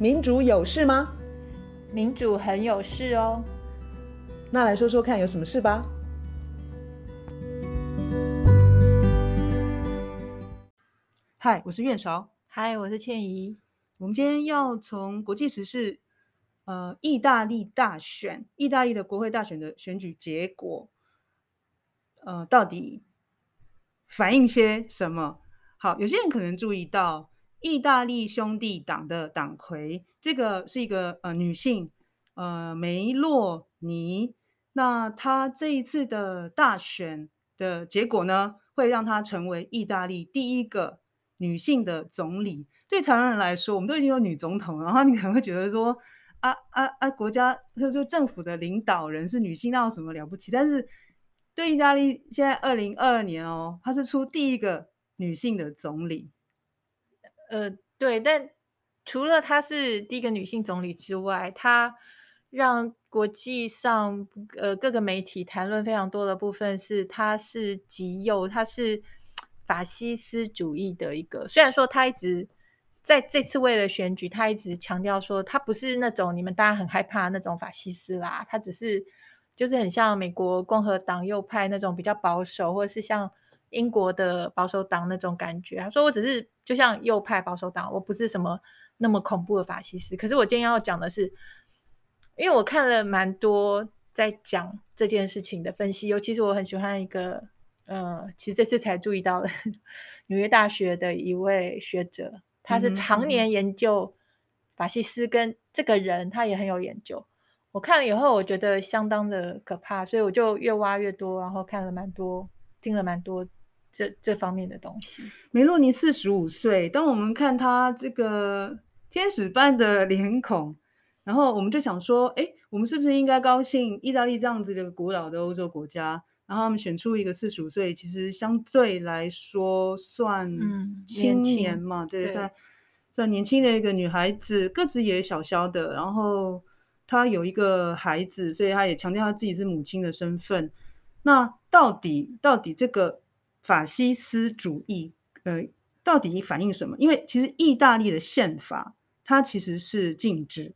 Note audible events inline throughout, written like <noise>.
民主有事吗？民主很有事哦。那来说说看，有什么事吧？嗨，我是苑韶。嗨，我是倩怡。我们今天要从国际时事，呃，意大利大选，意大利的国会大选的选举结果，呃，到底反映些什么？好，有些人可能注意到，意大利兄弟党的党魁，这个是一个呃女性，呃梅洛尼。那她这一次的大选的结果呢，会让她成为意大利第一个女性的总理。对台湾人来说，我们都已经有女总统了，然后你可能会觉得说，啊啊啊，国家就就政府的领导人是女性，那有什么了不起？但是对意大利现在二零二二年哦，她是出第一个。女性的总理，呃，对，但除了她是第一个女性总理之外，她让国际上呃各个媒体谈论非常多的部分是，她是极右，她是法西斯主义的一个。虽然说她一直在这次为了选举，她一直强调说她不是那种你们大家很害怕那种法西斯啦，她只是就是很像美国共和党右派那种比较保守，或者是像。英国的保守党那种感觉，他说我只是就像右派保守党，我不是什么那么恐怖的法西斯。可是我今天要讲的是，因为我看了蛮多在讲这件事情的分析，尤其是我很喜欢一个，呃，其实这次才注意到的纽约大学的一位学者，他是常年研究法西斯跟这个人，他也很有研究。我看了以后，我觉得相当的可怕，所以我就越挖越多，然后看了蛮多，听了蛮多。这这方面的东西，梅洛尼四十五岁。当我们看他这个天使般的脸孔，然后我们就想说，哎，我们是不是应该高兴？意大利这样子的古老的欧洲国家，然后他们选出一个四十五岁，其实相对来说算青年嘛，嗯、对，在在年轻的一个女孩子，个子也小小的，然后她有一个孩子，所以她也强调她自己是母亲的身份。那到底到底这个？法西斯主义，呃，到底反映什么？因为其实意大利的宪法它其实是禁止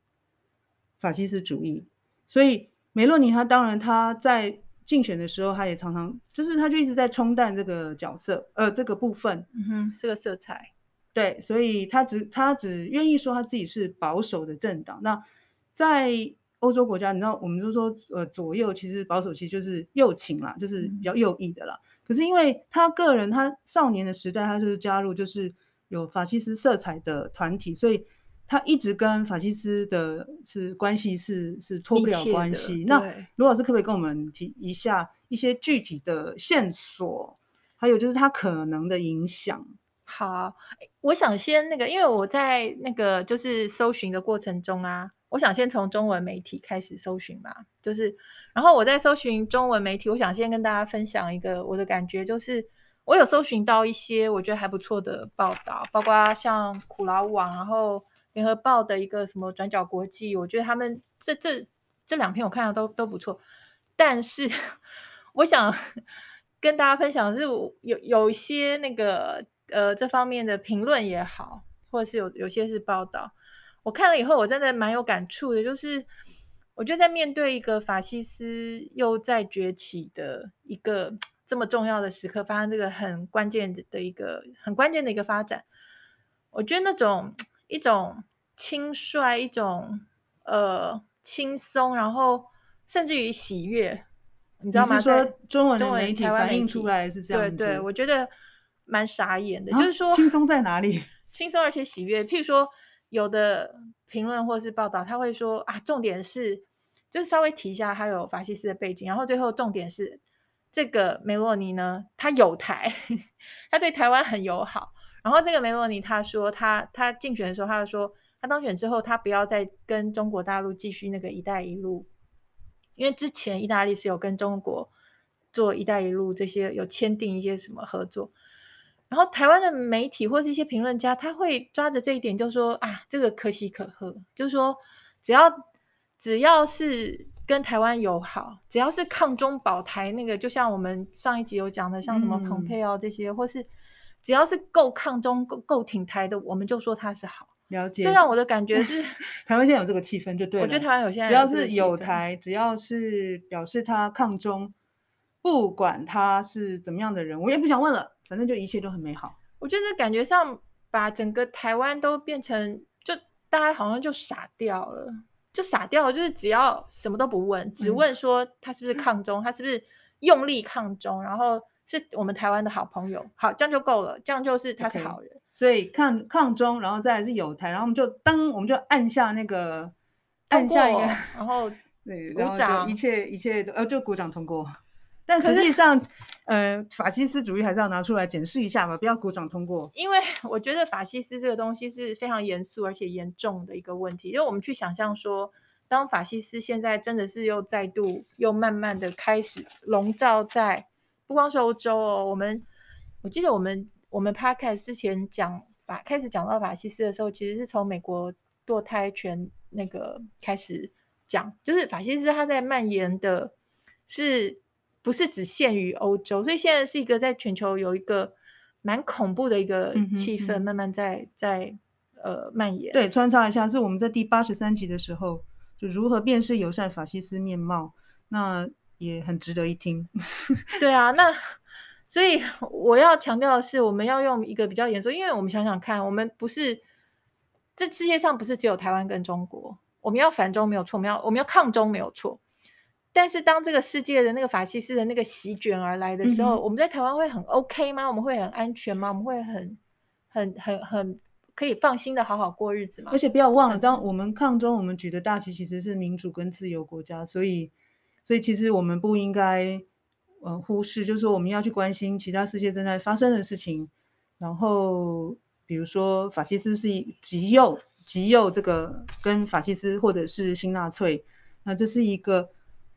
法西斯主义，所以梅洛尼他当然他在竞选的时候，他也常常就是他就一直在冲淡这个角色，呃，这个部分，嗯哼，这个色彩，对，所以他只他只愿意说他自己是保守的政党。那在欧洲国家，你知道，我们就说，呃，左右其实保守其实就是右倾啦，就是比较右翼的啦。嗯可是因为他个人，他少年的时代，他就是加入就是有法西斯色彩的团体，所以他一直跟法西斯的是关系是是脱不了关系。那卢老师可不可以跟我们提一下一些具体的线索，还有就是他可能的影响？好，我想先那个，因为我在那个就是搜寻的过程中啊。我想先从中文媒体开始搜寻吧，就是，然后我在搜寻中文媒体，我想先跟大家分享一个我的感觉，就是我有搜寻到一些我觉得还不错的报道，包括像苦劳网，然后联合报的一个什么转角国际，我觉得他们这这这两篇我看到都都不错，但是我想 <laughs> 跟大家分享的是有有一些那个呃这方面的评论也好，或者是有有些是报道。我看了以后，我真的蛮有感触的。就是我觉得在面对一个法西斯又在崛起的一个这么重要的时刻，发生这个很关键的一个很关键的一个发展，我觉得那种一种轻率，一种呃轻松，然后甚至于喜悦，你知道吗？是说中文的媒体反映出来是这样子？对对，我觉得蛮傻眼的。啊、就是说轻松在哪里？轻松而且喜悦，譬如说。有的评论或是报道，他会说啊，重点是就是稍微提一下他有法西斯的背景，然后最后重点是这个梅洛尼呢，他有台，他对台湾很友好。然后这个梅洛尼他说他他竞选的时候，他就说他当选之后，他不要再跟中国大陆继续那个“一带一路”，因为之前意大利是有跟中国做“一带一路”这些有签订一些什么合作。然后台湾的媒体或是一些评论家，他会抓着这一点，就说啊，这个可喜可贺，就是说只要只要是跟台湾友好，只要是抗中保台，那个就像我们上一集有讲的，像什么蓬佩奥这些，嗯、或是只要是够抗中、够够挺台的，我们就说他是好。了解。这让我的感觉是，<laughs> 台湾现在有这个气氛就对了。我觉得台湾有现在只要是有台，只要是表示他抗中，不管他是怎么样的人，我也不想问了，反正就一切都很美好。我觉得感觉上把整个台湾都变成，就大家好像就傻掉了，就傻掉了，就是只要什么都不问，只问说他是不是抗中，嗯、他是不是用力抗中，然后。是我们台湾的好朋友，好，这样就够了，这样就是他是好人。Okay. 所以抗抗中，然后再来是有台，然后我们就当我们就按下那个按下一个，然后 <laughs> 对，然后就一切一切都呃就鼓掌通过。但实际上，呃，法西斯主义还是要拿出来检视一下嘛，不要鼓掌通过。因为我觉得法西斯这个东西是非常严肃而且严重的一个问题，因为我们去想象说，当法西斯现在真的是又再度又慢慢的开始笼罩在。不光是欧洲哦，我们我记得我们我们 podcast 之前讲法开始讲到法西斯的时候，其实是从美国堕胎权那个开始讲，就是法西斯它在蔓延的是不是只限于欧洲？所以现在是一个在全球有一个蛮恐怖的一个气氛，慢慢在、嗯、在呃蔓延。对，穿插一下，是我们在第八十三集的时候，就如何辨识友善法西斯面貌。那也很值得一听，<laughs> 对啊，那所以我要强调的是，我们要用一个比较严肃，因为我们想想看，我们不是这世界上不是只有台湾跟中国，我们要反中没有错，我们要我们要抗中没有错，但是当这个世界的那个法西斯的那个席卷而来的时候，嗯、我们在台湾会很 OK 吗？我们会很安全吗？我们会很很很很可以放心的好好过日子吗？而且不要忘了，当我们抗中，我们举的大旗其实是民主跟自由国家，所以。所以其实我们不应该，呃，忽视，就是说我们要去关心其他世界正在发生的事情。然后，比如说法西斯是极右，极右这个跟法西斯或者是新纳粹，那这是一个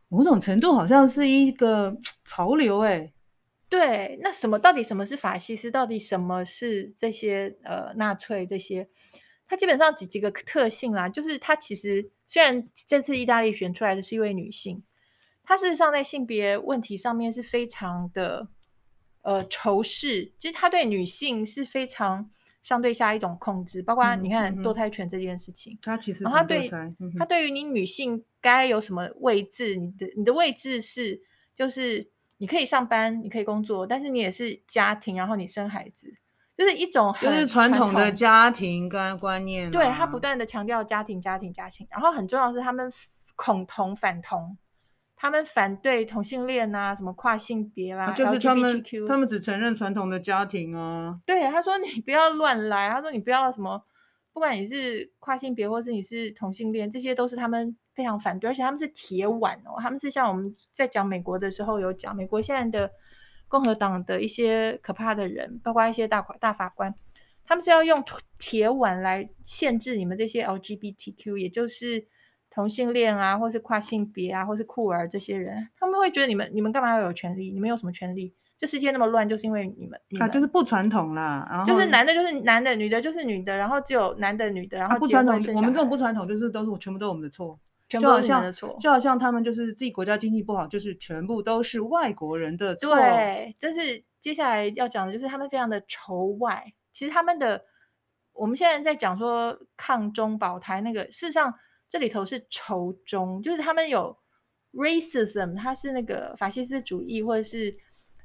某种程度好像是一个潮流，哎，对。那什么到底什么是法西斯？到底什么是这些呃纳粹这些？它基本上几几个特性啦，就是它其实虽然这次意大利选出来的是一位女性。她事实上在性别问题上面是非常的，呃，仇视，其实她对女性是非常相对下一种控制，包括你看堕胎权这件事情，他其实它对它对于你女性该有什么位置，你的你的位置是就是你可以上班，你可以工作，但是你也是家庭，然后你生孩子，就是一种很就是传统的家庭观观念，对他不断的强调家庭家庭家庭，然后很重要的是他们恐同反同。他们反对同性恋啊，什么跨性别啦、啊，就是他们他们只承认传统的家庭啊。对，他说你不要乱来，他说你不要什么，不管你是跨性别或是你是同性恋，这些都是他们非常反对，而且他们是铁腕哦，他们是像我们在讲美国的时候有讲，美国现在的共和党的一些可怕的人，包括一些大大法官，他们是要用铁腕来限制你们这些 LGBTQ，也就是。同性恋啊，或是跨性别啊，或是酷儿这些人，他们会觉得你们你们干嘛要有权利？你们有什么权利？这世界那么乱，就是因为你们，他啊，就是不传统啦。然后就是男的，就是男的，女的，就是女的，然后只有男的、女的，然后、啊、不传统。我们这种不传统，就是都是全部都是我们的错，全部都是我们的错。就好像他们就是自己国家经济不好，就是全部都是外国人的错。对，就是接下来要讲的就是他们非常的仇外。其实他们的，我们现在在讲说抗中保台那个，事实上。这里头是仇中，就是他们有 racism，他是那个法西斯主义，或者是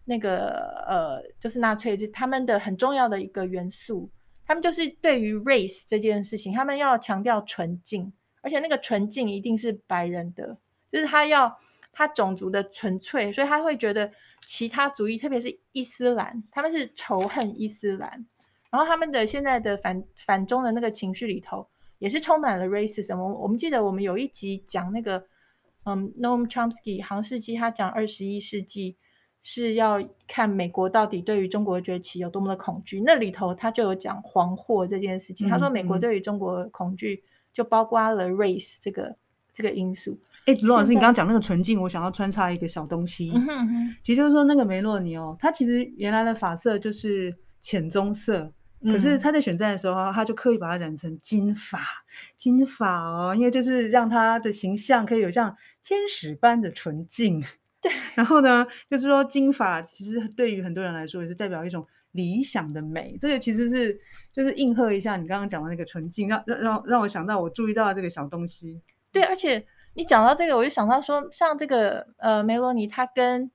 那个呃，就是纳粹，是他们的很重要的一个元素。他们就是对于 race 这件事情，他们要强调纯净，而且那个纯净一定是白人的，就是他要他种族的纯粹，所以他会觉得其他族裔，特别是伊斯兰，他们是仇恨伊斯兰，然后他们的现在的反反中的那个情绪里头。也是充满了 racism。我我们记得我们有一集讲那个，嗯，Noam Chomsky 杭士基，他讲二十一世纪是要看美国到底对于中国崛起有多么的恐惧。那里头他就有讲黄祸这件事情。他说美国对于中国恐惧就包括了 race 这个这个因素。哎，罗老师，你刚刚讲那个纯净，我想要穿插一个小东西。嗯哼嗯哼，其实就是说那个梅洛尼哦，他其实原来的发色就是浅棕色。可是他在选战的时候，他就刻意把它染成金发，金发哦，因为就是让他的形象可以有像天使般的纯净。<laughs> 对，然后呢，就是说金发其实对于很多人来说也是代表一种理想的美。这个其实是就是应和一下你刚刚讲的那个纯净，让让让让我想到我注意到的这个小东西。对，而且你讲到这个，我就想到说，像这个呃梅罗尼，他跟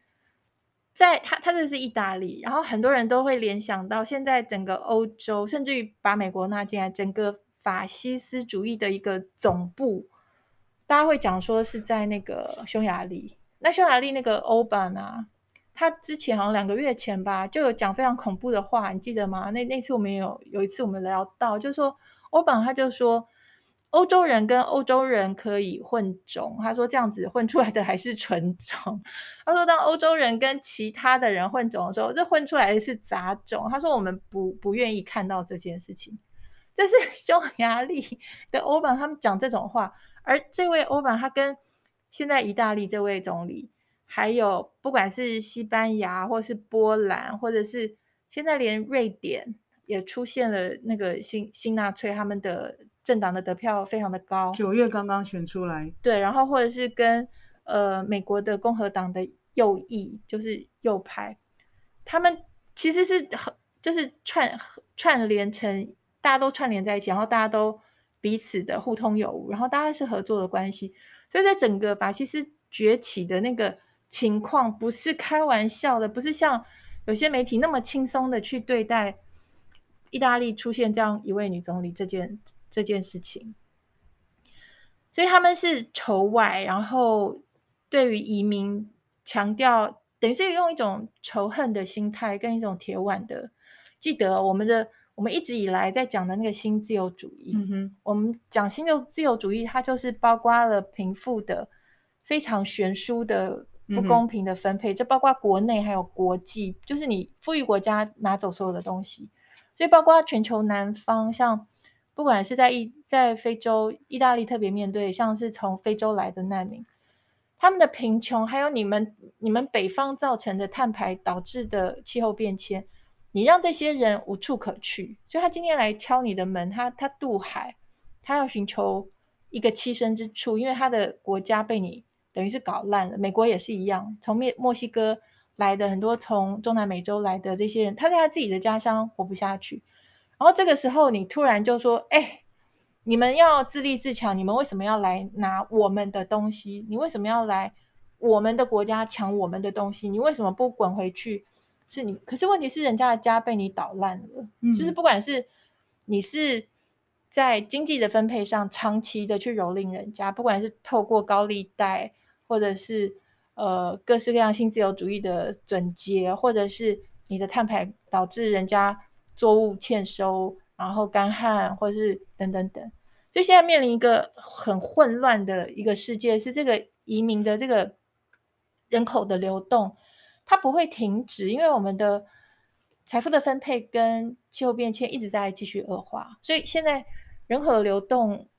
在他他这是意大利，然后很多人都会联想到现在整个欧洲，甚至于把美国纳进来，整个法西斯主义的一个总部，大家会讲说是在那个匈牙利。那匈牙利那个欧版啊，他之前好像两个月前吧，就有讲非常恐怖的话，你记得吗？那那次我们有有一次我们聊到，就是说欧版他就说。欧洲人跟欧洲人可以混种，他说这样子混出来的还是纯种。他说当欧洲人跟其他的人混种的时候，这混出来的是杂种。他说我们不不愿意看到这件事情。这是 <laughs> 匈牙利的欧版他们讲这种话，而这位欧版他跟现在意大利这位总理，还有不管是西班牙或是波兰，或者是现在连瑞典也出现了那个新新纳粹他们的。政党的得票非常的高，九月刚刚选出来。对，然后或者是跟呃美国的共和党的右翼，就是右派，他们其实是很就是串串联成，大家都串联在一起，然后大家都彼此的互通有无，然后大家是合作的关系。所以在整个法西斯崛起的那个情况，不是开玩笑的，不是像有些媒体那么轻松的去对待意大利出现这样一位女总理这件。这件事情，所以他们是仇外，然后对于移民强调，等于是用一种仇恨的心态跟一种铁腕的。记得我们的，我们一直以来在讲的那个新自由主义，嗯哼，我们讲新的自由主义，它就是包括了贫富的非常悬殊的不公平的分配，这、嗯、包括国内还有国际，就是你富裕国家拿走所有的东西，所以包括全球南方像。不管是在意在非洲，意大利特别面对像是从非洲来的难民，他们的贫穷，还有你们你们北方造成的碳排导致的气候变迁，你让这些人无处可去，所以他今天来敲你的门，他他渡海，他要寻求一个栖身之处，因为他的国家被你等于是搞烂了。美国也是一样，从墨墨西哥来的很多从中南美洲来的这些人，他在他自己的家乡活不下去。然后这个时候，你突然就说：“哎，你们要自立自强，你们为什么要来拿我们的东西？你为什么要来我们的国家抢我们的东西？你为什么不滚回去？是你，可是问题是人家的家被你捣烂了。嗯，就是不管是你是在经济的分配上长期的去蹂躏人家，不管是透过高利贷，或者是呃各式各样新自由主义的准结，或者是你的碳排导致人家。”作物欠收，然后干旱，或是等等等，所以现在面临一个很混乱的一个世界，是这个移民的这个人口的流动，它不会停止，因为我们的财富的分配跟气候变迁一直在继续恶化，所以现在人口的流动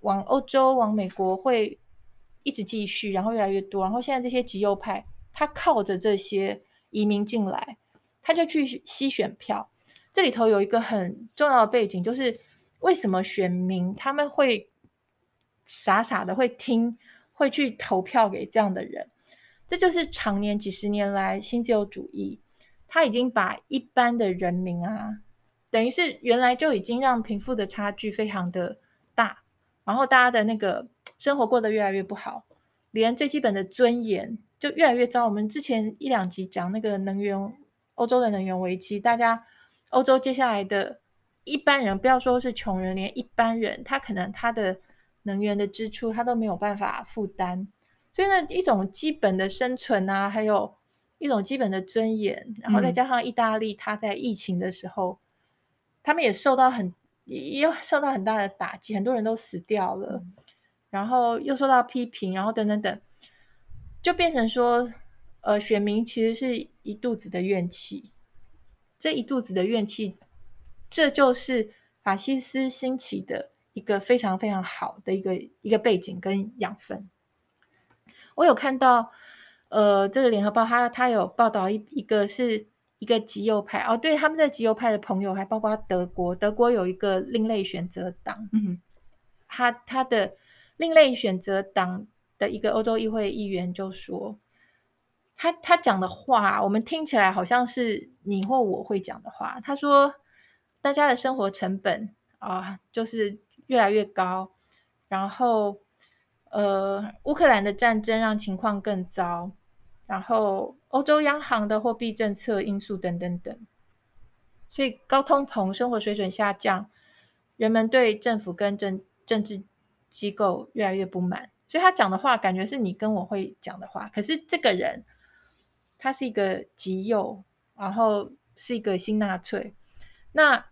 往欧洲、往美国会一直继续，然后越来越多，然后现在这些极右派，他靠着这些移民进来，他就去吸选票。这里头有一个很重要的背景，就是为什么选民他们会傻傻的会听，会去投票给这样的人？这就是常年几十年来新自由主义，他已经把一般的人民啊，等于是原来就已经让贫富的差距非常的大，然后大家的那个生活过得越来越不好，连最基本的尊严就越来越糟。我们之前一两集讲那个能源，欧洲的能源危机，大家。欧洲接下来的一般人，不要说是穷人，连一般人，他可能他的能源的支出，他都没有办法负担。所以呢，一种基本的生存啊，还有一种基本的尊严，然后再加上意大利，他在疫情的时候，嗯、他们也受到很也受到很大的打击，很多人都死掉了，然后又受到批评，然后等等等，就变成说，呃，选民其实是一肚子的怨气。这一肚子的怨气，这就是法西斯兴起的一个非常非常好的一个一个背景跟养分。我有看到，呃，这个联合报它它有报道一一个是一个极右派哦，对，他们的极右派的朋友还包括德国，德国有一个另类选择党，嗯哼，他他的另类选择党的一个欧洲议会议员就说。他他讲的话，我们听起来好像是你或我会讲的话。他说：“大家的生活成本啊，就是越来越高，然后呃，乌克兰的战争让情况更糟，然后欧洲央行的货币政策因素等等等，所以高通膨、生活水准下降，人们对政府跟政政治机构越来越不满。所以他讲的话，感觉是你跟我会讲的话。可是这个人，他是一个极右，然后是一个新纳粹。那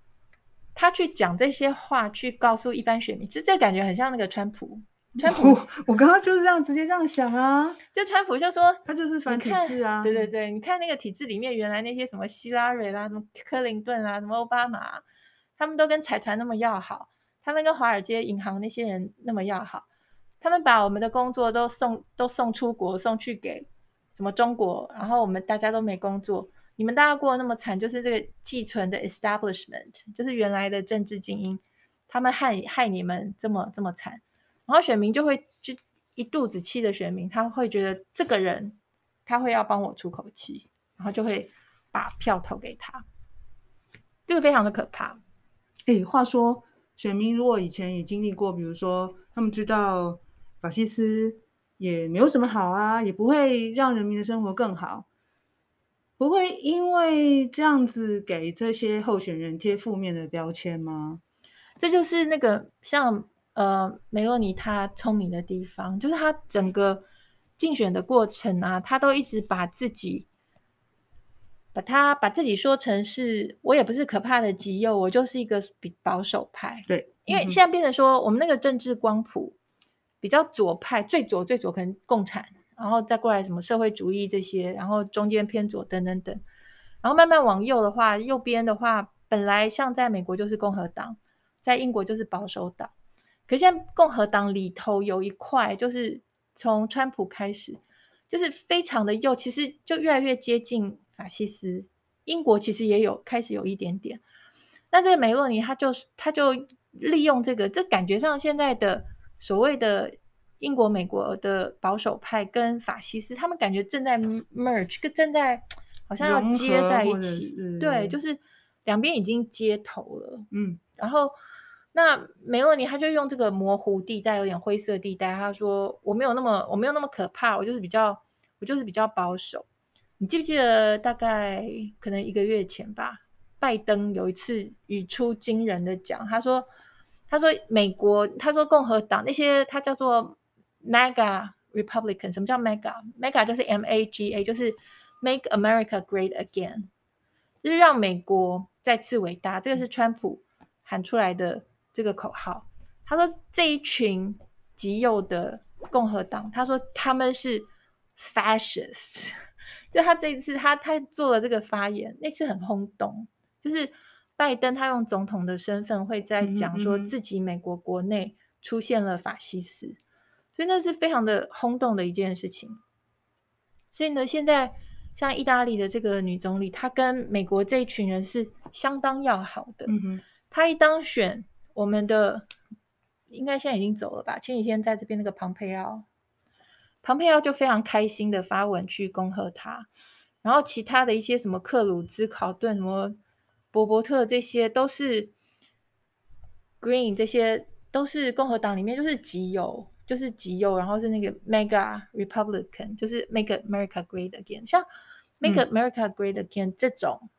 他去讲这些话，去告诉一般选民，其实这感觉很像那个川普。<laughs> 川普，我，我刚刚就是这样直接这样想啊。就川普就说，他就是反体制啊。对对对，你看那个体制里面，原来那些什么希拉蕊啦、什么克林顿啦、什么奥巴马，他们都跟财团那么要好，他们跟华尔街银行那些人那么要好。他们把我们的工作都送都送出国，送去给什么中国，然后我们大家都没工作。你们大家过得那么惨，就是这个寄存的 establishment，就是原来的政治精英，他们害害你们这么这么惨，然后选民就会就一肚子气的选民，他会觉得这个人他会要帮我出口气，然后就会把票投给他，这个非常的可怕。哎，话说选民如果以前也经历过，比如说他们知道。法西斯也没有什么好啊，也不会让人民的生活更好，不会因为这样子给这些候选人贴负面的标签吗？这就是那个像呃梅洛尼他聪明的地方，就是他整个竞选的过程啊，他都一直把自己把他把自己说成是我也不是可怕的极右，我就是一个比保守派。对，因为现在变成说我们那个政治光谱。比较左派，最左最左可能共产，然后再过来什么社会主义这些，然后中间偏左等等等，然后慢慢往右的话，右边的话本来像在美国就是共和党，在英国就是保守党，可现在共和党里头有一块就是从川普开始，就是非常的右，其实就越来越接近法西斯。英国其实也有开始有一点点，那这个梅洛尼他就他就利用这个，这感觉上现在的。所谓的英国、美国的保守派跟法西斯，他们感觉正在 merge，跟正在好像要接在一起。对，就是两边已经接头了。嗯，然后那梅洛尼他就用这个模糊地带，有点灰色地带。他说：“我没有那么，我没有那么可怕，我就是比较，我就是比较保守。”你记不记得大概可能一个月前吧，拜登有一次语出惊人的讲，他说。他说：“美国，他说共和党那些，他叫做 Mega Republican。什么叫 Mega？Mega 就是 M A G A，就是 Make America Great Again，就是让美国再次伟大。这个是川普喊出来的这个口号。他说这一群极右的共和党，他说他们是 fascist。<laughs> 就他这一次他他做了这个发言，那次很轰动，就是。”拜登他用总统的身份会在讲说自己美国国内出现了法西斯，嗯嗯，所以那是非常的轰动的一件事情。所以呢，现在像意大利的这个女总理，她跟美国这一群人是相当要好的。她一当选，我们的应该现在已经走了吧？前几天在这边那个庞佩奥，庞佩奥就非常开心的发文去恭贺她，然后其他的一些什么克鲁兹、考顿什么。博伯特这些都是 Green，这些都是共和党里面就是极右，就是极右，然后是那个 Mega Republican，就是 Make America Great Again。像 Make America Great Again 这种，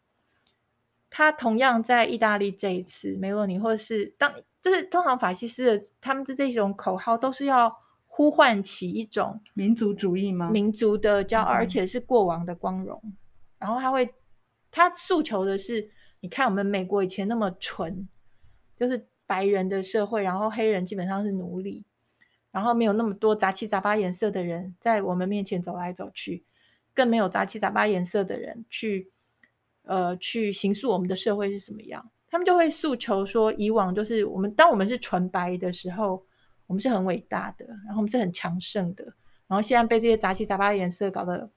他、嗯、同样在意大利这一次，梅洛尼或者是当就是通常法西斯的他们的这种口号都是要呼唤起一种民族主义吗？民族的骄傲，而且是过往的光荣。嗯、然后他会，他诉求的是。你看，我们美国以前那么纯，就是白人的社会，然后黑人基本上是奴隶，然后没有那么多杂七杂八颜色的人在我们面前走来走去，更没有杂七杂八颜色的人去，呃，去形塑我们的社会是什么样。他们就会诉求说，以往就是我们当我们是纯白的时候，我们是很伟大的，然后我们是很强盛的，然后现在被这些杂七杂八颜色搞得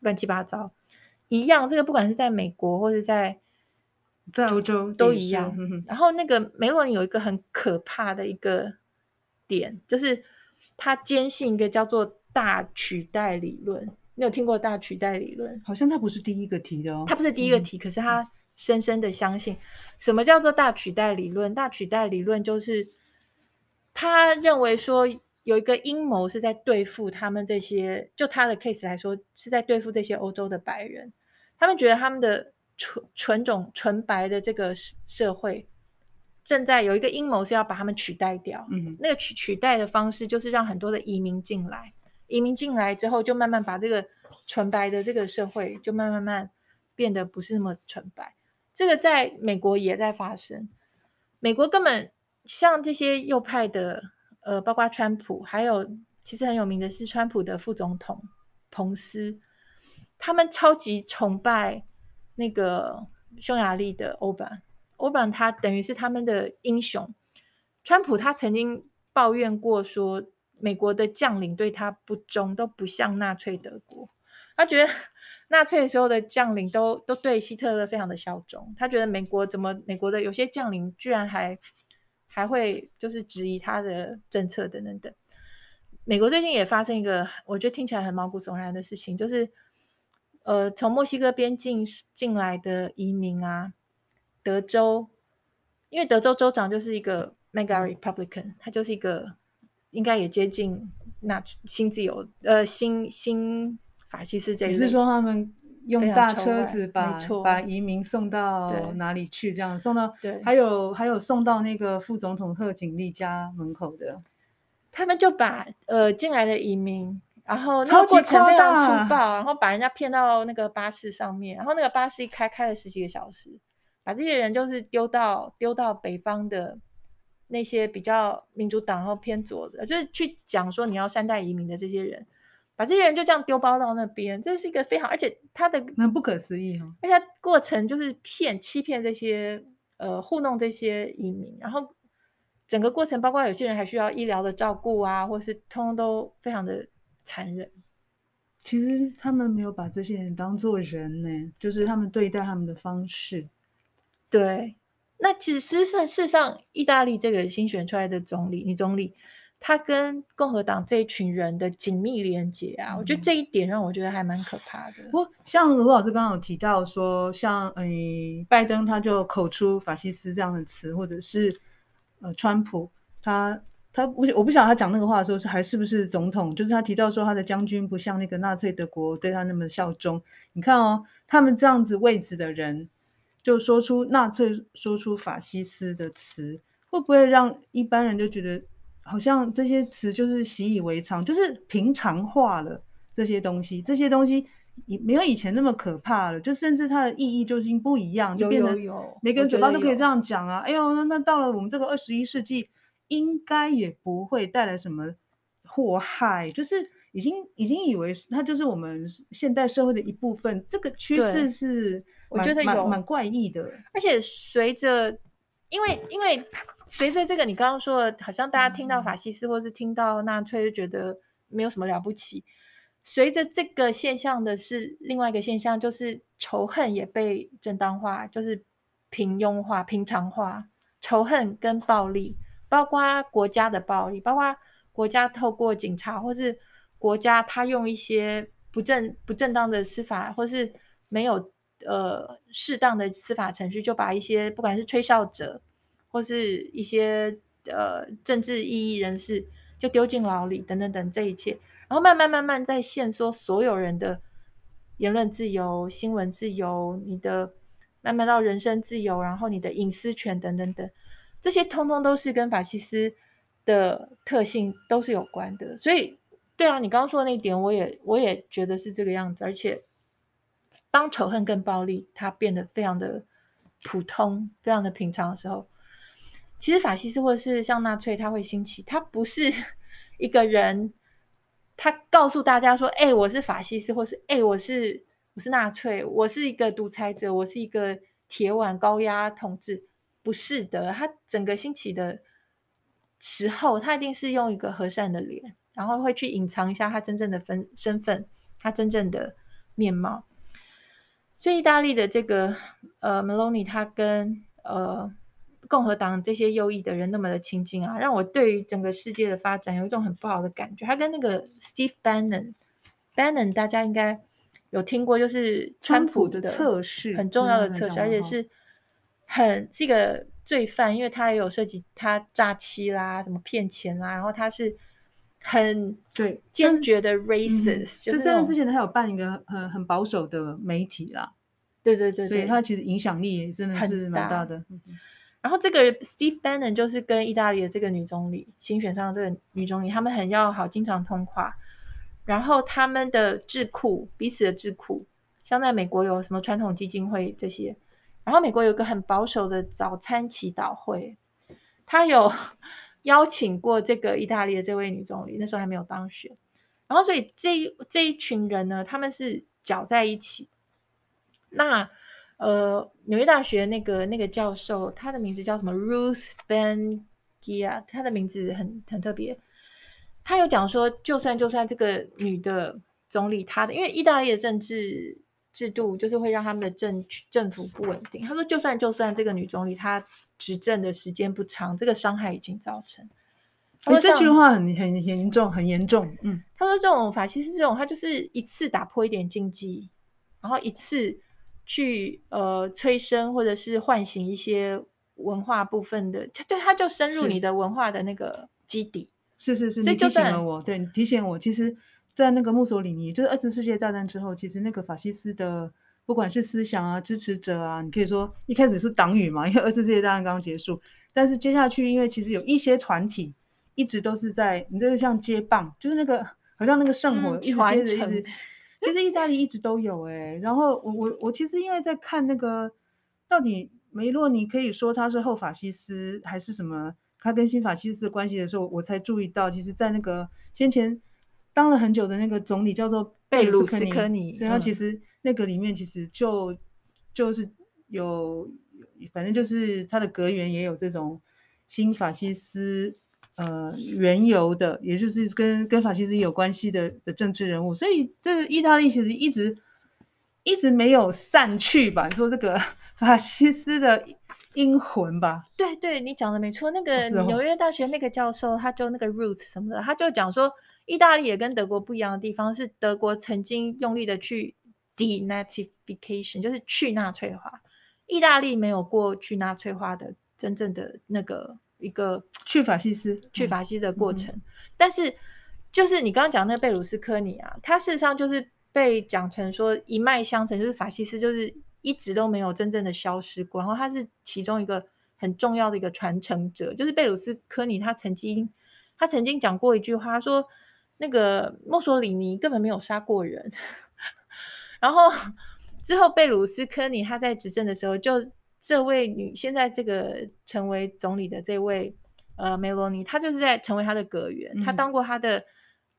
乱七八糟。一样，这个不管是在美国或者在在欧洲都一样，然后那个梅洛尼有一个很可怕的一个点，就是他坚信一个叫做大取代理论。你有听过大取代理论？好像他不是第一个提的哦，他不是第一个提，嗯、可是他深深的相信，什么叫做大取代理论？大取代理论就是他认为说有一个阴谋是在对付他们这些，就他的 case 来说是在对付这些欧洲的白人，他们觉得他们的纯纯种纯白的这个社会。正在有一个阴谋是要把他们取代掉，嗯，那个取取代的方式就是让很多的移民进来，移民进来之后就慢慢把这个纯白的这个社会就慢慢慢变得不是那么纯白。这个在美国也在发生，美国根本像这些右派的，呃，包括川普，还有其实很有名的是川普的副总统彭斯，他们超级崇拜那个匈牙利的欧巴。欧巴他等于是他们的英雄。川普他曾经抱怨过说，美国的将领对他不忠，都不像纳粹德国。他觉得 <laughs> 纳粹的时候的将领都都对希特勒非常的效忠。他觉得美国怎么美国的有些将领居然还还会就是质疑他的政策等等等。美国最近也发生一个我觉得听起来很毛骨悚然的事情，就是呃从墨西哥边境进来的移民啊。德州，因为德州州长就是一个 Mega Republican，他就是一个应该也接近那新自由呃新新法西斯这一类。你是说他们用大车子把把移民送到哪里去？这样送到对，还有还有送到那个副总统贺锦丽家门口的。他们就把呃进来的移民，然后那个过程非常粗暴，然后把人家骗到那个巴士上面，然后那个巴士一开开了十几个小时。把这些人就是丢到丢到北方的那些比较民主党然后偏左的，就是去讲说你要善待移民的这些人，把这些人就这样丢包到那边，这是一个非常而且他的很不可思议哈、哦，而且过程就是骗欺骗这些呃糊弄这些移民，然后整个过程包括有些人还需要医疗的照顾啊，或是通通都非常的残忍。其实他们没有把这些人当做人呢，就是他们对待他们的方式。对，那其实事实上，事实上，意大利这个新选出来的总理，女总理，她跟共和党这一群人的紧密连接啊，嗯、我觉得这一点让我觉得还蛮可怕的。不过，像卢老师刚刚有提到说，像呃，拜登他就口出法西斯这样的词，或者是呃，川普他他我我不晓得他讲那个话的时候是还是不是总统，就是他提到说他的将军不像那个纳粹德国对他那么效忠。你看哦，他们这样子位置的人。就说出纳粹、说出法西斯的词，会不会让一般人就觉得好像这些词就是习以为常，就是平常化了这些东西，这些东西也没有以前那么可怕了，就甚至它的意义就已经不一样，就变成每个人嘴巴都可以这样讲啊！哎呦，那那到了我们这个二十一世纪，应该也不会带来什么祸害，就是已经已经以为它就是我们现代社会的一部分，这个趋势是。我觉得有蛮怪异的，而且随着，因为因为随着这个，你刚刚说的，好像大家听到法西斯或是听到纳粹就觉得没有什么了不起。随着这个现象的是另外一个现象，就是仇恨也被正当化，就是平庸化、平常化。仇恨跟暴力，包括国家的暴力，包括国家透过警察或是国家他用一些不正不正当的司法或是没有。呃，适当的司法程序就把一些不管是吹哨者或是一些呃政治异议人士就丢进牢里等等等这一切，然后慢慢慢慢在限缩所有人的言论自由、新闻自由，你的慢慢到人身自由，然后你的隐私权等等等，这些通通都是跟法西斯的特性都是有关的。所以，对啊，你刚刚说的那一点，我也我也觉得是这个样子，而且。当仇恨更暴力，它变得非常的普通、非常的平常的时候，其实法西斯或者是像纳粹，他会兴起。他不是 <laughs> 一个人，他告诉大家说：“哎、我是法西斯，或是哎、我是我是纳粹，我是一个独裁者，我是一个铁腕高压统治。”不是的，他整个兴起的时候，他一定是用一个和善的脸，然后会去隐藏一下他真正的分身份，他真正的面貌。所以，意大利的这个呃，Meloni 他跟呃共和党这些右翼的人那么的亲近啊，让我对于整个世界的发展有一种很不好的感觉。他跟那个 Steve Bannon，Bannon 大家应该有听过，就是川普的测试很重要的测试，而且是很这个罪犯，因为他也有涉及他诈欺啦、什么骗钱啦，然后他是很对坚决的 racist，就在那之前他有办一个很很保守的媒体啦，对对对，所以他其实影响力也真的是蛮大的。然后这个 Steve Bannon 就是跟意大利的这个女总理新选上的这个女总理，他们很要好，经常通话。然后他们的智库，彼此的智库，像在美国有什么传统基金会这些。然后美国有个很保守的早餐祈祷会，他有 <laughs> 邀请过这个意大利的这位女总理，那时候还没有当选。然后所以这一这一群人呢，他们是搅在一起。那。呃，纽约大学那个那个教授，他的名字叫什么？Ruth Ben Gia，他的名字很很特别。他有讲说，就算就算这个女的总理，她的因为意大利的政治制度就是会让他们的政政府不稳定。他说，就算就算这个女总理她执政的时间不长，这个伤害已经造成。欸、这句话很很严重，很严重。嗯，他说这种法西斯这种，他就是一次打破一点禁忌，然后一次。去呃催生或者是唤醒一些文化部分的，他对他就深入你的文化的那个基底。是是是，你提醒了我，对，你提醒我，其实，在那个墨索里尼，就是二次世界大战之后，其实那个法西斯的不管是思想啊、支持者啊，你可以说一开始是党羽嘛，因为二次世界大战刚刚结束，但是接下去，因为其实有一些团体一直都是在，你这个像接棒，就是那个好像那个圣火一直接着一直。其实意大利一直都有哎、欸，然后我我我其实因为在看那个到底梅洛尼可以说他是后法西斯还是什么，他跟新法西斯的关系的时候，我才注意到，其实，在那个先前当了很久的那个总理叫做贝鲁斯科尼，所以他其实那个里面其实就就是有，反正就是他的阁员也有这种新法西斯。呃，缘由的，也就是跟跟法西斯有关系的的政治人物，所以这个意大利其实一直一直没有散去吧？你说这个 <laughs> 法西斯的阴魂吧？对对，你讲的没错。那个纽约大学那个教授，他就那个 Ruth 什么的，他就讲说，意大利也跟德国不一样的地方是，德国曾经用力的去 denazification，就是去纳粹化，意大利没有过去纳粹化的真正的那个。一个 <tsk> 去法西斯、去法西斯的过程，嗯、但是就是你刚刚讲那个贝鲁斯科尼啊，他事实上就是被讲成说一脉相承，就是法西斯就是一直都没有真正的消失过，然后他是其中一个很重要的一个传承者。就是贝鲁斯科尼他曾经他曾经讲过一句话，说那个墨索里尼根本没有杀过人，然后之后贝鲁斯科尼他在执政的时候就。这位女现在这个成为总理的这位呃梅罗尼，她就是在成为他的阁员，她、嗯、当过他的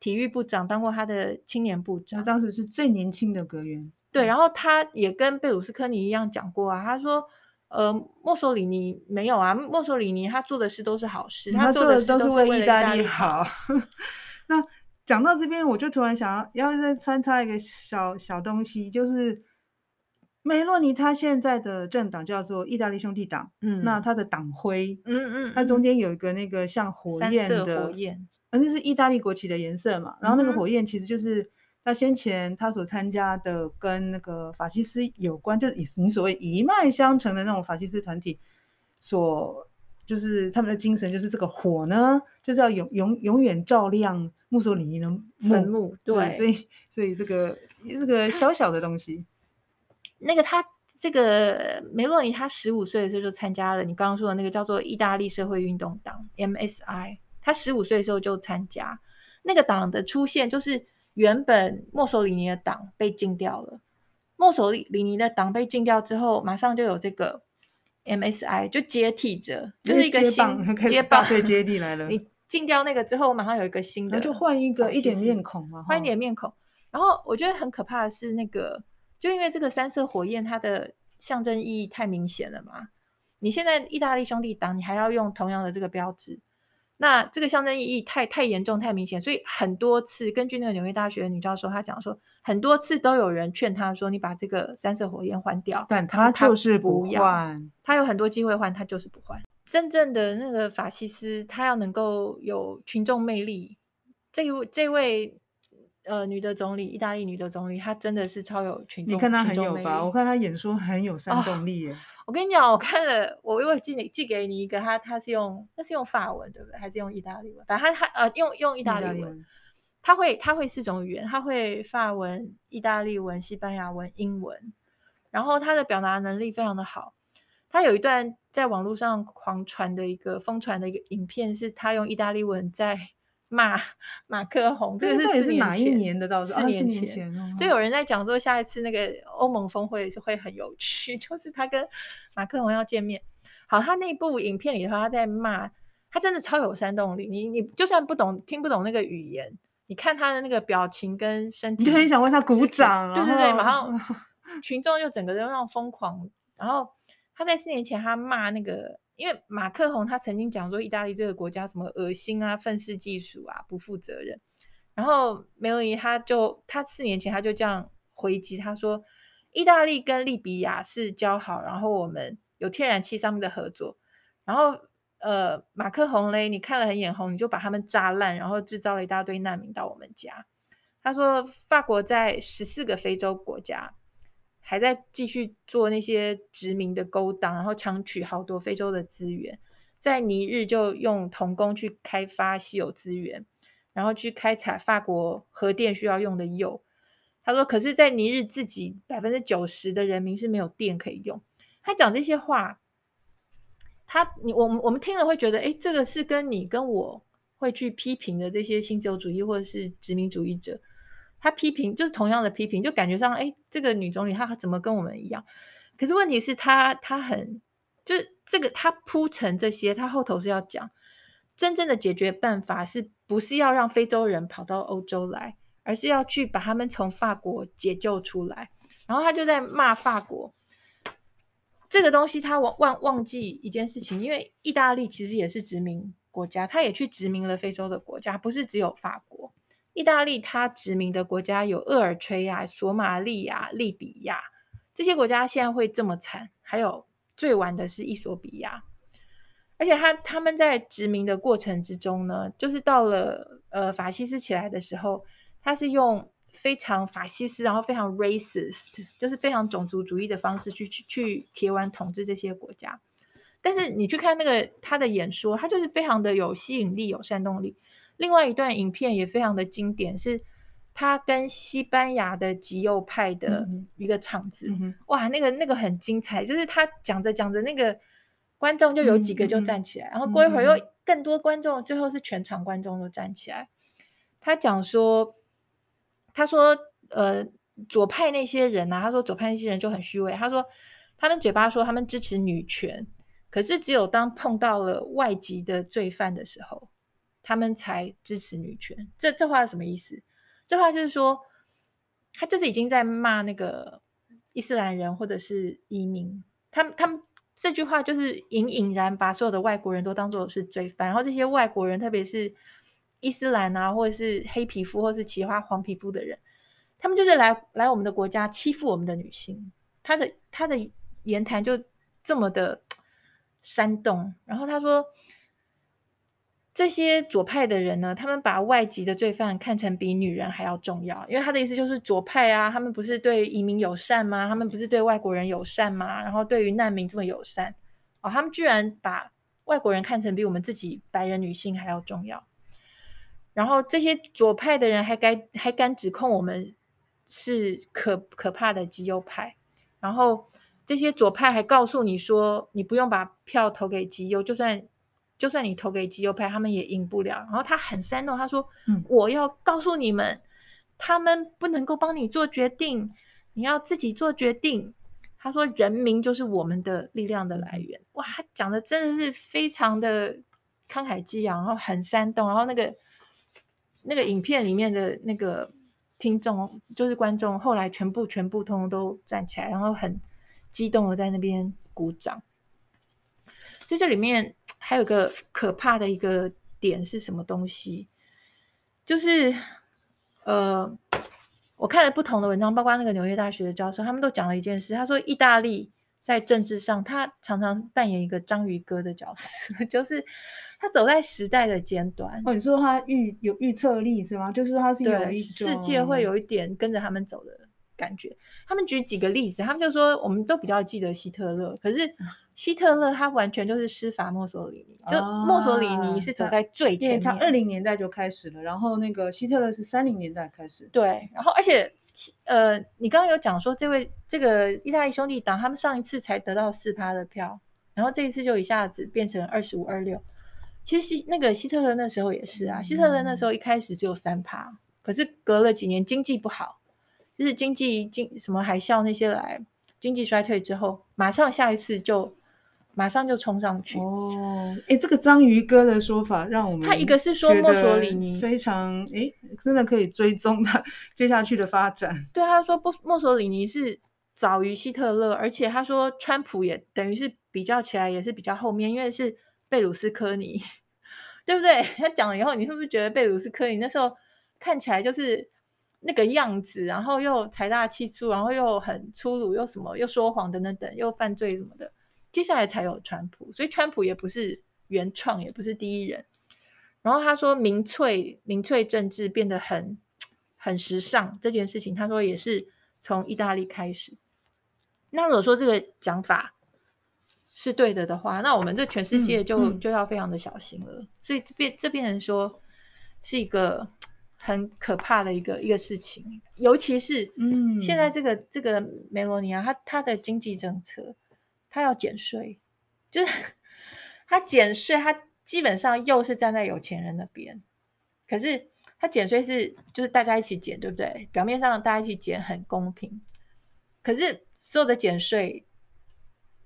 体育部长，当过他的青年部长，当时是最年轻的阁员。对，然后他也跟贝鲁斯科尼一样讲过啊，他说呃墨索里尼没有啊，墨索里尼他做的事都是好事，他做的都是为意大利好。<laughs> 那讲到这边，我就突然想要要再穿插一个小小东西，就是。梅洛尼他现在的政党叫做意大利兄弟党，嗯，那他的党徽，嗯嗯，它中间有一个那个像火焰的火焰，那就是意大利国旗的颜色嘛。然后那个火焰其实就是他先前他所参加的跟那个法西斯有关，就是你所谓一脉相承的那种法西斯团体所，就是他们的精神就是这个火呢，就是要永永永远照亮墨索里尼的坟墓。对，所以所以这个这个小小的东西。那个他这个梅洛尼，他十五岁的时候就参加了你刚刚说的那个叫做意大利社会运动党 MSI。他十五岁的时候就参加那个党的出现，就是原本墨索里尼的党被禁掉了。墨索里尼的党被禁掉之后，马上就有这个 MSI 就接替者，就是一个新接棒对接替来了。你禁掉那个之后，马上有一个新的，就换一个一点面孔嘛，换一点面孔。然后我觉得很可怕的是那个。就因为这个三色火焰，它的象征意义太明显了嘛。你现在意大利兄弟党，你还要用同样的这个标志，那这个象征意义太太严重、太明显，所以很多次，根据那个纽约大学的女教授她讲说，很多次都有人劝他说，你把这个三色火焰换掉，但他就是不换。他有很多机会换，他就是不换。真正的那个法西斯，他要能够有群众魅力，这位这位。呃女的总理，意大利女的总理，她真的是超有群众。你看她很有吧？我看她演说很有煽动力耶。哦我跟你讲，我看了，我我寄你寄给你一个，他他是用那是用法文对不对？还是用意大利文？反正他他呃用用意大利文，他会他会四种语言，他会法文、意大利文、西班牙文、英文，然后他的表达能力非常的好。他有一段在网络上狂传的一个疯传的一个影片，是他用意大利文在。骂马克宏，这个是哪一年的？倒是四年前，前哦、所以有人在讲说，下一次那个欧盟峰会是会很有趣，<laughs> 就是他跟马克宏要见面。好，他那部影片里头，他在骂，他真的超有煽动力。你你就算不懂听不懂那个语言，你看他的那个表情跟身体，你就很想为他鼓掌。对对对，马上 <laughs> 群众就整个都那种疯狂。然后他在四年前，他骂那个。因为马克宏他曾经讲说，意大利这个国家什么恶心啊、愤世嫉俗啊、不负责任。然后梅洛尼他就他四年前他就这样回击，他说，意大利跟利比亚是交好，然后我们有天然气上面的合作。然后呃，马克红嘞，你看了很眼红，你就把他们炸烂，然后制造了一大堆难民到我们家。他说，法国在十四个非洲国家。还在继续做那些殖民的勾当，然后抢取好多非洲的资源，在尼日就用童工去开发稀有资源，然后去开采法国核电需要用的铀。他说：“可是，在尼日自己百分之九十的人民是没有电可以用。”他讲这些话，他你我们我们听了会觉得，哎，这个是跟你跟我会去批评的这些新自由主义或者是殖民主义者。他批评就是同样的批评，就感觉上，哎，这个女总理她怎么跟我们一样？可是问题是她，她很就是这个，她铺陈这些，她后头是要讲真正的解决办法，是不是要让非洲人跑到欧洲来，而是要去把他们从法国解救出来？然后他就在骂法国这个东西，他忘忘忘记一件事情，因为意大利其实也是殖民国家，他也去殖民了非洲的国家，不是只有法国。意大利他殖民的国家有厄尔垂亚、索马利亚、利比亚这些国家，现在会这么惨。还有最晚的是衣索比亚，而且他他们在殖民的过程之中呢，就是到了呃法西斯起来的时候，他是用非常法西斯，然后非常 racist，就是非常种族主义的方式去去去铁腕统治这些国家。但是你去看那个他的演说，他就是非常的有吸引力、有煽动力。另外一段影片也非常的经典，是他跟西班牙的极右派的一个场子，嗯、哇，那个那个很精彩，就是他讲着讲着，那个观众就有几个就站起来，嗯、然后过一会儿又更多观众，嗯、最后是全场观众都站起来。他讲说，他说，呃，左派那些人啊，他说左派那些人就很虚伪，他说他们嘴巴说他们支持女权，可是只有当碰到了外籍的罪犯的时候。他们才支持女权，这这话是什么意思？这话就是说，他就是已经在骂那个伊斯兰人或者是移民。他们他们这句话就是隐隐然把所有的外国人都当作是罪犯，然后这些外国人，特别是伊斯兰啊，或者是黑皮肤或者是其他黄皮肤的人，他们就是来来我们的国家欺负我们的女性。他的他的言谈就这么的煽动，然后他说。这些左派的人呢，他们把外籍的罪犯看成比女人还要重要，因为他的意思就是左派啊，他们不是对移民友善吗？他们不是对外国人友善吗？然后对于难民这么友善，哦，他们居然把外国人看成比我们自己白人女性还要重要。然后这些左派的人还敢还敢指控我们是可可怕的极右派，然后这些左派还告诉你说，你不用把票投给极右，就算。就算你投给极右派，他们也赢不了。然后他很煽动，他说：“嗯，我要告诉你们，他们不能够帮你做决定，你要自己做决定。”他说：“人民就是我们的力量的来源。”哇，他讲的真的是非常的慷慨激昂，然后很煽动。然后那个那个影片里面的那个听众，就是观众，后来全部全部通通都站起来，然后很激动的在那边鼓掌。所以这里面。还有个可怕的一个点是什么东西？就是，呃，我看了不同的文章，包括那个纽约大学的教授，他们都讲了一件事。他说，意大利在政治上，他常常扮演一个章鱼哥的角色，<laughs> 就是他走在时代的尖端。哦，你说他预有预测力是吗？就是他是有一世界会有一点跟着他们走的感觉。他们举几个例子，他们就说我们都比较记得希特勒，可是 <laughs> 希特勒他完全就是施法墨索里尼，就墨索里尼是走在最前面，他二零年代就开始了，然后那个希特勒是三零年代开始。对，然后而且。呃，你刚刚有讲说，这位这个意大利兄弟党，他们上一次才得到四趴的票，然后这一次就一下子变成二十五二六。其实希那个希特勒那时候也是啊，希特勒那时候一开始只有三趴，可是隔了几年经济不好，就是经济经什么海啸那些来，经济衰退之后，马上下一次就。马上就冲上去哦！哎，这个章鱼哥的说法让我们他一个是说墨索里尼非常哎，真的可以追踪他接下去的发展。对，他说不，墨索里尼是早于希特勒，而且他说川普也等于是比较起来也是比较后面，因为是贝鲁斯科尼，<laughs> 对不对？他讲了以后，你会不会觉得贝鲁斯科尼那时候看起来就是那个样子，然后又财大气粗，然后又很粗鲁，又什么又说谎等等等，又犯罪什么的。接下来才有川普，所以川普也不是原创，也不是第一人。然后他说民粹民粹政治变得很很时尚这件事情，他说也是从意大利开始。那如果说这个讲法是对的的话，那我们这全世界就、嗯嗯、就要非常的小心了。所以这边这边人说是一个很可怕的一个一个事情，尤其是嗯，现在这个这个梅罗尼亚他他的经济政策。他要减税，就是 <laughs> 他减税，他基本上又是站在有钱人那边。可是他减税是就是大家一起减，对不对？表面上大家一起减很公平。可是所有的减税，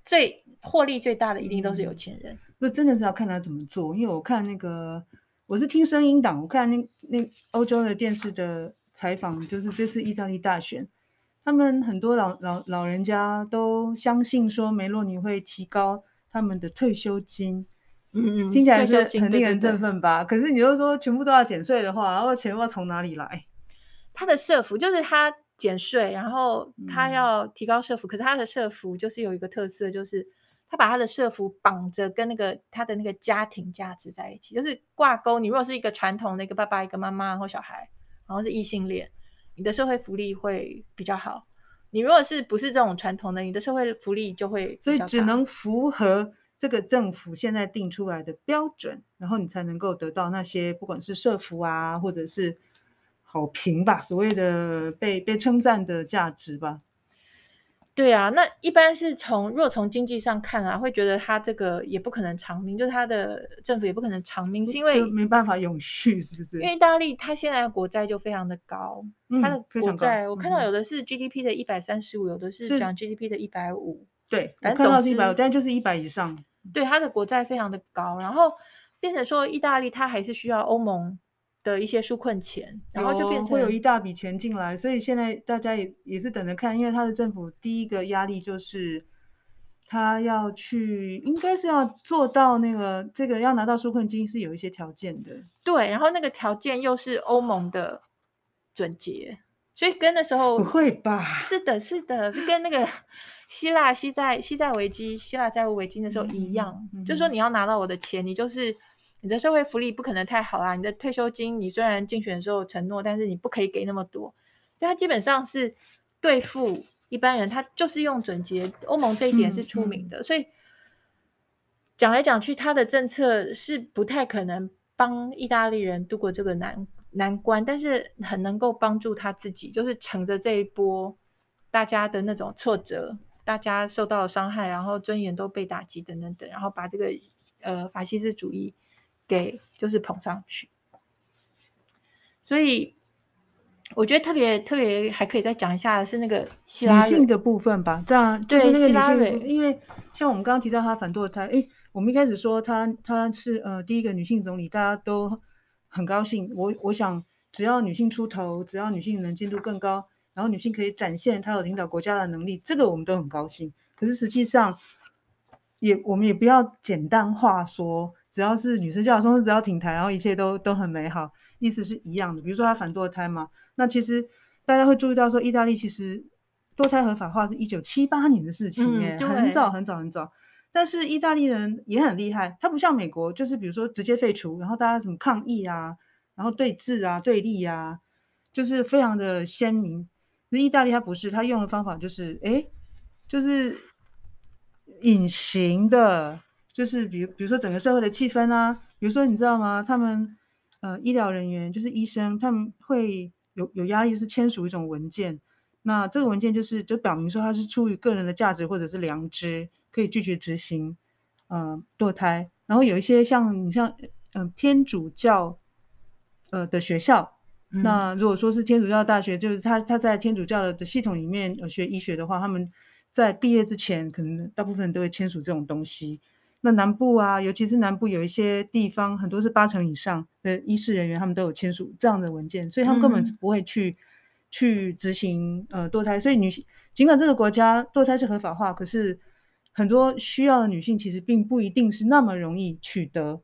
最获利最大的一定都是有钱人。那、嗯、真的是要看他怎么做，因为我看那个我是听声音档，我看那那欧洲的电视的采访，就是这次意大利大选。他们很多老老老人家都相信说梅洛尼会提高他们的退休金，嗯嗯，听起来是很令人振奋吧？对对对。可是你又说全部都要减税的话，然后钱要从哪里来？他的社福就是他减税，然后他要提高社福，嗯，可是他的社福就是有一个特色，就是他把他的社福绑着跟那个他的那个家庭价值在一起，就是挂钩。你如果是一个传统的一个爸爸一个妈妈，然后小孩，然后是异性恋。你的社会福利会比较好。你如果是不是这种传统的，你的社会福利就会，所以只能符合这个政府现在定出来的标准，然后你才能够得到那些不管是社福啊，或者是好评吧，所谓的被被称赞的价值吧。对啊，那一般是从若从经济上看啊，会觉得他这个也不可能长命，就是他的政府也不可能长命，是因为没办法永续，是不是？因为意大利它现在的国债就非常的高，嗯、它的国债我看到有的是 GDP 的一百三十五，有的是讲 GDP 的一百五，对，反正总是一百五，但就是一百以上。对，它的国债非常的高，然后变成说意大利它还是需要欧盟的一些纾困钱，然后就变成会有一大笔钱进来，所以现在大家也也是等着看，因为他的政府第一个压力就是他要去，应该是要做到那个这个要拿到纾困金是有一些条件的，对，然后那个条件又是欧盟的准结，所以跟那时候不会吧？是的，是的，是跟那个 <laughs> 希腊西债西债危机、希腊债务危机的时候一样，嗯嗯、就是说你要拿到我的钱，你就是。你的社会福利不可能太好啦，你的退休金，你虽然竞选的时候承诺，但是你不可以给那么多。所以他基本上是对付一般人，他就是用准结。欧盟这一点是出名的，嗯嗯、所以讲来讲去，他的政策是不太可能帮意大利人度过这个难难关，但是很能够帮助他自己，就是乘着这一波大家的那种挫折，大家受到了伤害，然后尊严都被打击等等等，然后把这个呃法西斯主义。给就是捧上去，所以我觉得特别特别还可以再讲一下的是那个希拉女性的部分吧。这样就是那个女性，因为像我们刚刚提到她反堕胎，诶，我们一开始说她她是呃第一个女性总理，大家都很高兴。我我想只要女性出头，只要女性能见度更高，然后女性可以展现她有领导国家的能力，这个我们都很高兴。可是实际上也我们也不要简单化说。只要是女生叫说是只要挺台，然后一切都都很美好，意思是一样的。比如说她反堕胎嘛，那其实大家会注意到说，意大利其实堕胎合法化是一九七八年的事情，哎、嗯，很早很早很早。但是意大利人也很厉害，他不像美国，就是比如说直接废除，然后大家什么抗议啊，然后对峙啊、对立啊，就是非常的鲜明。那意大利他不是，他用的方法就是，哎，就是隐形的，就是比如比如说整个社会的气氛啊，比如说你知道吗？他们呃医疗人员就是医生，他们会有有压力，是签署一种文件。那这个文件就是就表明说他是出于个人的价值或者是良知。可以拒绝执行，呃，堕胎。然后有一些像你像，嗯、呃，天主教，呃的学校，嗯、那如果说是天主教大学，就是他他在天主教的的系统里面呃学医学的话，他们在毕业之前，可能大部分人都会签署这种东西。那南部啊，尤其是南部有一些地方，很多是八成以上的医师人员，他们都有签署这样的文件，所以他们根本是不会去、嗯、去执行呃堕胎。所以女性尽管这个国家堕胎是合法化，可是。很多需要的女性其实并不一定是那么容易取得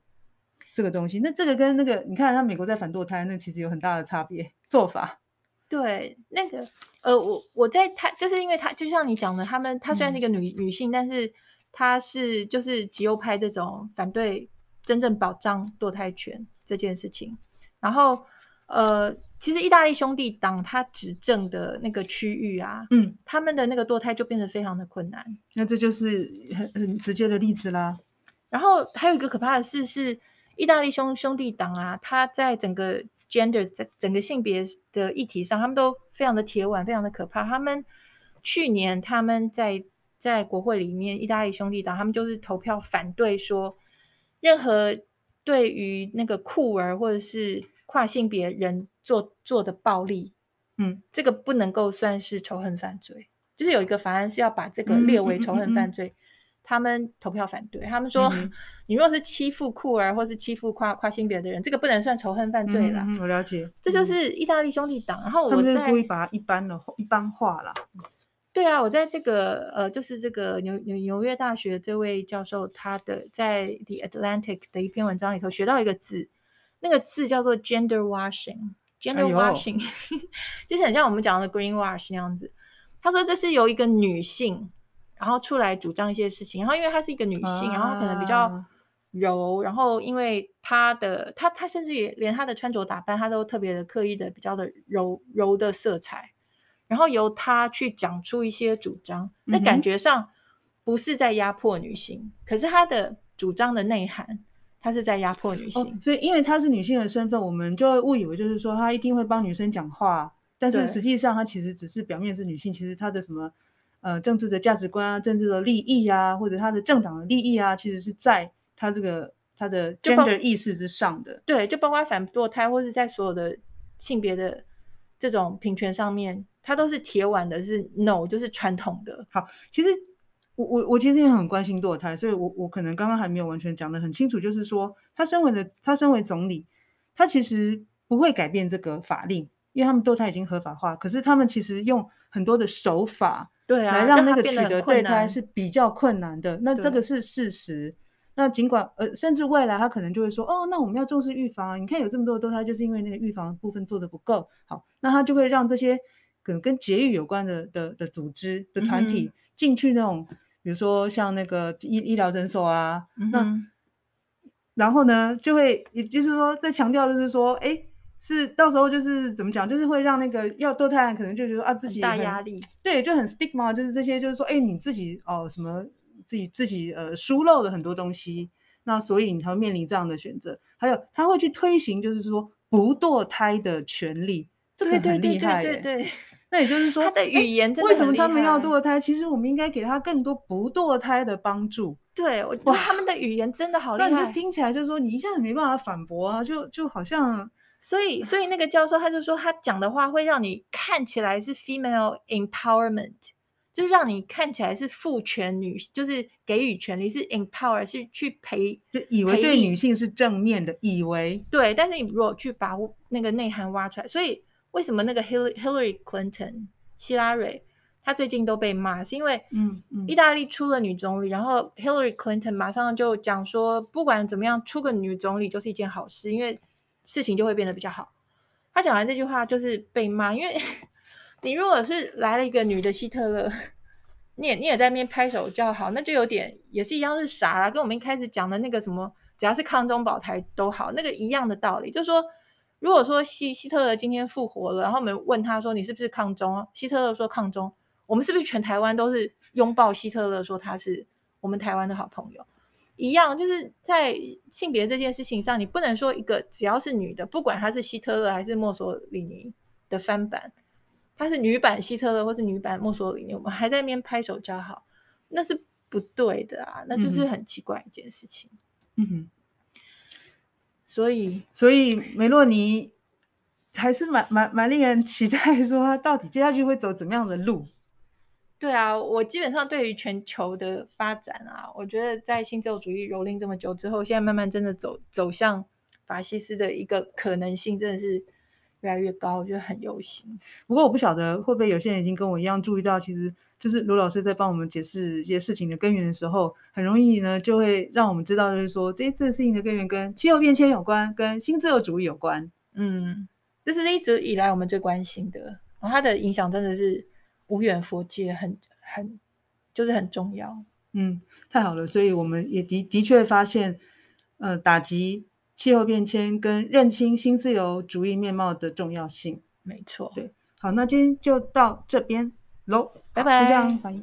这个东西。那这个跟那个，你看，像美国在反堕胎，那其实有很大的差别做法。对，那个呃，我我在他就是因为他就像你讲的，他们他虽然是一个女、嗯、女性，但是他是就是极右派这种反对真正保障堕胎权这件事情，然后呃。其实意大利兄弟党他执政的那个区域啊，嗯，他们的那个堕胎就变得非常的困难。那这就是很很直接的例子啦。然后还有一个可怕的事是，意大利兄兄弟党啊，他在整个 gender 在整个性别的议题上，他们都非常的铁腕，非常的可怕。他们去年他们在在国会里面，意大利兄弟党他们就是投票反对说，任何对于那个酷儿或者是跨性别人。做做的暴力，嗯，这个不能够算是仇恨犯罪，就是有一个法案是要把这个列为仇恨犯罪，嗯嗯嗯嗯、他们投票反对，他们说，嗯、<laughs> 你若是欺负酷儿或是欺负跨跨性别的人，这个不能算仇恨犯罪啦。嗯，我了解，这就是意大利兄弟党。然后我在他们故意把它一般的一般化啦。对啊，我在这个呃，就是这个纽纽纽约大学这位教授他的在 The Atlantic 的一篇文章里头学到一个字，那个字叫做 gender washing。Gender washing，、哎、就是很像我们讲的 green wash 那样子。他说这是由一个女性，然后出来主张一些事情。然后因为她是一个女性，啊、然后可能比较柔，然后因为她的她她甚至也连她的穿着打扮，她都特别的刻意的比较的柔柔的色彩。然后由他去讲出一些主张，那感觉上不是在压迫女性，嗯、可是他的主张的内涵。他是在压迫女性，哦、所以因为她是女性的身份，我们就会误以为就是说她一定会帮女生讲话，但是实际上她其实只是表面是女性，其实她的什么呃政治的价值观啊、政治的利益啊，或者她的政党的利益啊，其实是在她这个她的 gender 意识之上的。对，就包括反堕胎或者在所有的性别的这种平权上面，她都是铁腕的，是 no，就是传统的。好，其实。我我我其实也很关心堕胎，所以我我可能刚刚还没有完全讲得很清楚，就是说他身为的他身为总理，他其实不会改变这个法令，因为他们堕胎已经合法化，可是他们其实用很多的手法，对啊，来让那个取得堕胎是比较困难的。那这个是事实。那尽管呃，甚至未来他可能就会说，哦，那我们要重视预防啊，你看有这么多的堕胎，就是因为那个预防部分做得不够好，那他就会让这些可能跟节育有关的的的组织的团体进去那种。比如说像那个医医疗诊所啊，嗯、那然后呢，就会也就是说在强调，就是说，哎，是到时候就是怎么讲，就是会让那个要堕胎可能就觉得啊自己大压力，对，就很 stigma，就是这些，就是说，哎，你自己哦什么自己自己呃疏漏了很多东西，那所以你才会面临这样的选择。还有他会去推行，就是说不堕胎的权利，这个很厉害，对对对，对，对。那也就是说，他的语言真的为什么他们要堕胎？其实我们应该给他更多不堕胎的帮助。对，我他们的语言真的好厉害。那你听起来就是说，你一下子没办法反驳啊，就就好像，所以所以那个教授他就说，他讲的话会让你看起来是 female empowerment，就是让你看起来是父权女，就是给予权利，是 empower，是去陪，就以为对女性是正面的，以为对，但是你如果去把那个内涵挖出来，所以。为什么那个 Hillary Clinton 希拉蕊，她最近都被骂，是因为嗯，意大利出了女总理，嗯嗯、然后 Hillary Clinton 马上就讲说，不管怎么样，出个女总理就是一件好事，因为事情就会变得比较好。她讲完这句话就是被骂，因为你如果是来了一个女的希特勒，你也你也在那边拍手叫好，那就有点也是一样是傻啊，跟我们一开始讲的那个什么，只要是抗中保台都好，那个一样的道理，就是说，如果说希希特勒今天复活了，然后我们问他说你是不是抗中？希特勒说抗中，我们是不是全台湾都是拥抱希特勒，说他是我们台湾的好朋友？一样，就是在性别这件事情上，你不能说一个只要是女的，不管她是希特勒还是墨索里尼的翻版，她是女版希特勒或是女版墨索里尼，我们还在那边拍手叫好，那是不对的啊，那就是很奇怪一件事情。嗯哼，所以所以梅洛尼还是蛮蛮蛮令人期待，说他到底接下去会走怎么样的路。对啊，我基本上对于全球的发展啊，我觉得在新自由主义蹂躏这么久之后，现在慢慢真的走走向法西斯的一个可能性，真的是越来越高，我觉得很忧心。不过我不晓得会不会有些人已经跟我一样注意到，其实就是卢老师在帮我们解释一些事情的根源的时候，很容易呢就会让我们知道，就是说这次事情的根源跟气候变迁有关，跟新自由主义有关。嗯，这是一直以来我们最关心的，然后它的影响真的是。无远弗届，很很就是很重要。嗯，太好了，所以我们也的的确发现，呃，打击气候变迁跟认清新自由主义面貌的重要性。没错，对，好，那今天就到这边喽，拜拜。就这样，拜。